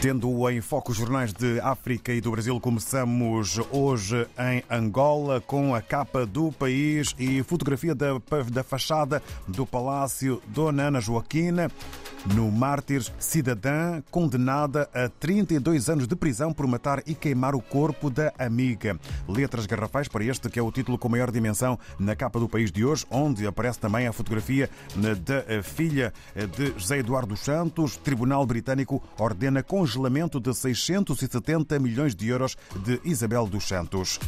Tendo em foco os jornais de África e do Brasil, começamos hoje em Angola com a capa do país e fotografia da, da fachada do Palácio Dona Ana Joaquina. No Mártires, cidadã condenada a 32 anos de prisão por matar e queimar o corpo da amiga. Letras garrafais para este, que é o título com maior dimensão na capa do país de hoje, onde aparece também a fotografia da filha de José Eduardo Santos. Tribunal Britânico ordena congelamento de 670 milhões de euros de Isabel dos Santos.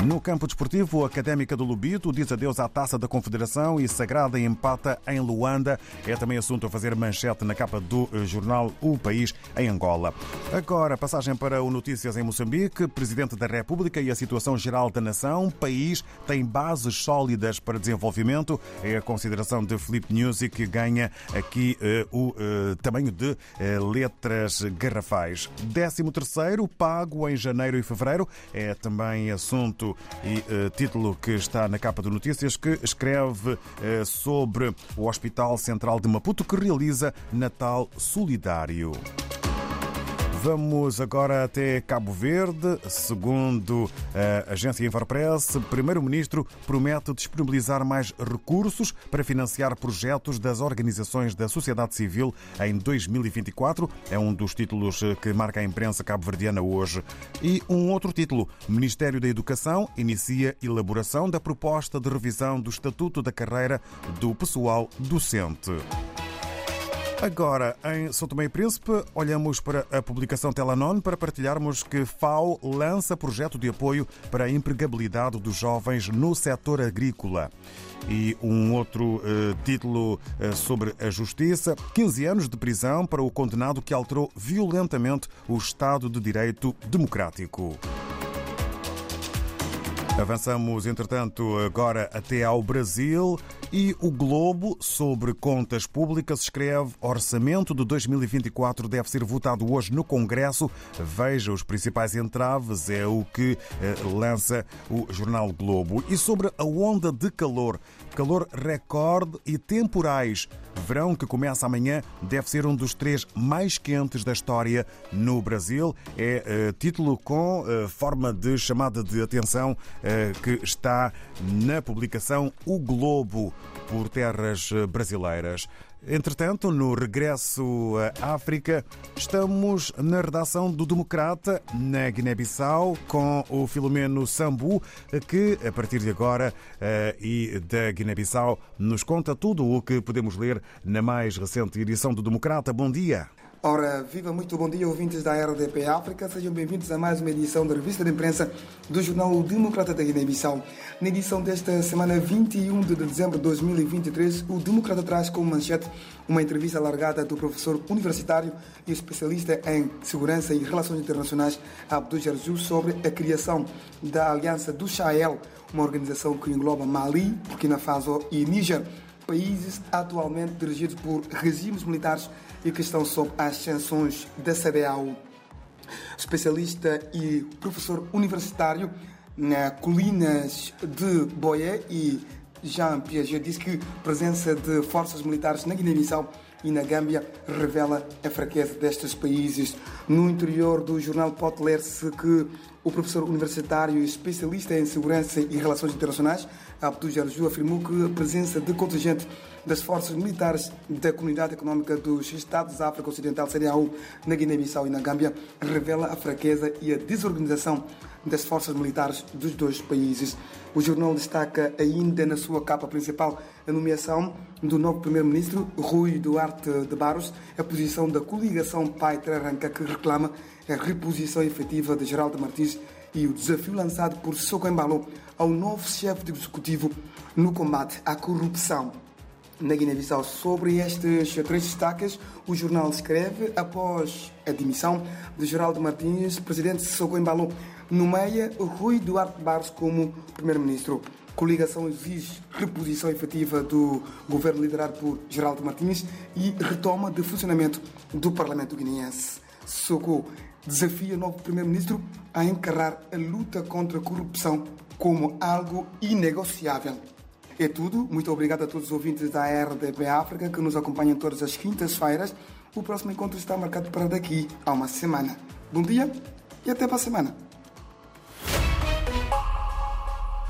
No campo desportivo, a Académica do Lubito diz adeus à Taça da Confederação e Sagrada empata em Luanda. É também assunto a fazer manchete na capa do eh, jornal O País em Angola. Agora, passagem para o Notícias em Moçambique. Presidente da República e a situação geral da nação. País tem bases sólidas para desenvolvimento. É a consideração de Felipe Nuzzi que ganha aqui uh, o uh, tamanho de uh, letras garrafais. 13 terceiro, pago em janeiro e fevereiro. É também assunto e uh, título que está na capa do Notícias, que escreve uh, sobre o Hospital Central de Maputo que realiza Natal Solidário. Vamos agora até Cabo Verde. Segundo a agência Infopress, o Primeiro-Ministro promete disponibilizar mais recursos para financiar projetos das organizações da sociedade civil em 2024. É um dos títulos que marca a imprensa cabo-verdiana hoje. E um outro título: Ministério da Educação inicia elaboração da proposta de revisão do Estatuto da Carreira do Pessoal Docente. Agora, em São Tomé e Príncipe, olhamos para a publicação Telanon para partilharmos que FAO lança projeto de apoio para a empregabilidade dos jovens no setor agrícola. E um outro uh, título uh, sobre a justiça: 15 anos de prisão para o condenado que alterou violentamente o Estado de Direito Democrático. Avançamos, entretanto, agora até ao Brasil e o Globo, sobre contas públicas, escreve: Orçamento de 2024 deve ser votado hoje no Congresso. Veja os principais entraves, é o que eh, lança o jornal Globo. E sobre a onda de calor, calor recorde e temporais. Verão que começa amanhã deve ser um dos três mais quentes da história no Brasil. É uh, título com uh, forma de chamada de atenção uh, que está na publicação O Globo por terras brasileiras. Entretanto, no regresso à África, estamos na redação do Democrata, na Guiné-Bissau, com o Filomeno Sambu, que, a partir de agora e da Guiné-Bissau, nos conta tudo o que podemos ler na mais recente edição do Democrata. Bom dia. Ora, viva muito bom dia, ouvintes da RDP África. Sejam bem-vindos a mais uma edição da revista de imprensa do jornal Democrata da Guiné-Bissau. Na edição desta semana 21 de dezembro de 2023, o Democrata traz como manchete uma entrevista alargada do professor universitário e especialista em segurança e relações internacionais Abdul Jarju sobre a criação da Aliança do Sahel, uma organização que engloba Mali, Burkina Faso e Níger países atualmente dirigidos por regimes militares e que estão sob as sanções da CDAO. Especialista e professor universitário na Colinas de Boé e Jean Piaget disse que a presença de forças militares na Guiné-Bissau e na Gâmbia revela a fraqueza destes países. No interior do jornal pode ler-se que o professor universitário e especialista em segurança e relações internacionais, Abdul Jarju, afirmou que a presença de contingente das forças militares da Comunidade Econômica dos Estados da África Ocidental, CDAO, na Guiné-Bissau e na Gâmbia, revela a fraqueza e a desorganização das forças militares dos dois países. O jornal destaca ainda na sua capa principal a nomeação do novo primeiro-ministro, Rui Duarte de Barros, a posição da coligação Pai-Terranca que reclama a reposição efetiva de Geraldo Martins e o desafio lançado por Soko Embalo ao novo chefe executivo no combate à corrupção na Guiné-Bissau. Sobre estes três destaques, o jornal escreve após a demissão de Geraldo Martins, presidente Soko Embalo nomeia Rui Duarte Barros como primeiro-ministro. Coligação exige reposição efetiva do governo liderado por Geraldo Martins e retoma de funcionamento do Parlamento guineense. Soko desafia o novo primeiro-ministro a encarar a luta contra a corrupção como algo inegociável. É tudo. Muito obrigado a todos os ouvintes da RDP África que nos acompanham todas as quintas-feiras. O próximo encontro está marcado para daqui a uma semana. Bom dia e até para a semana.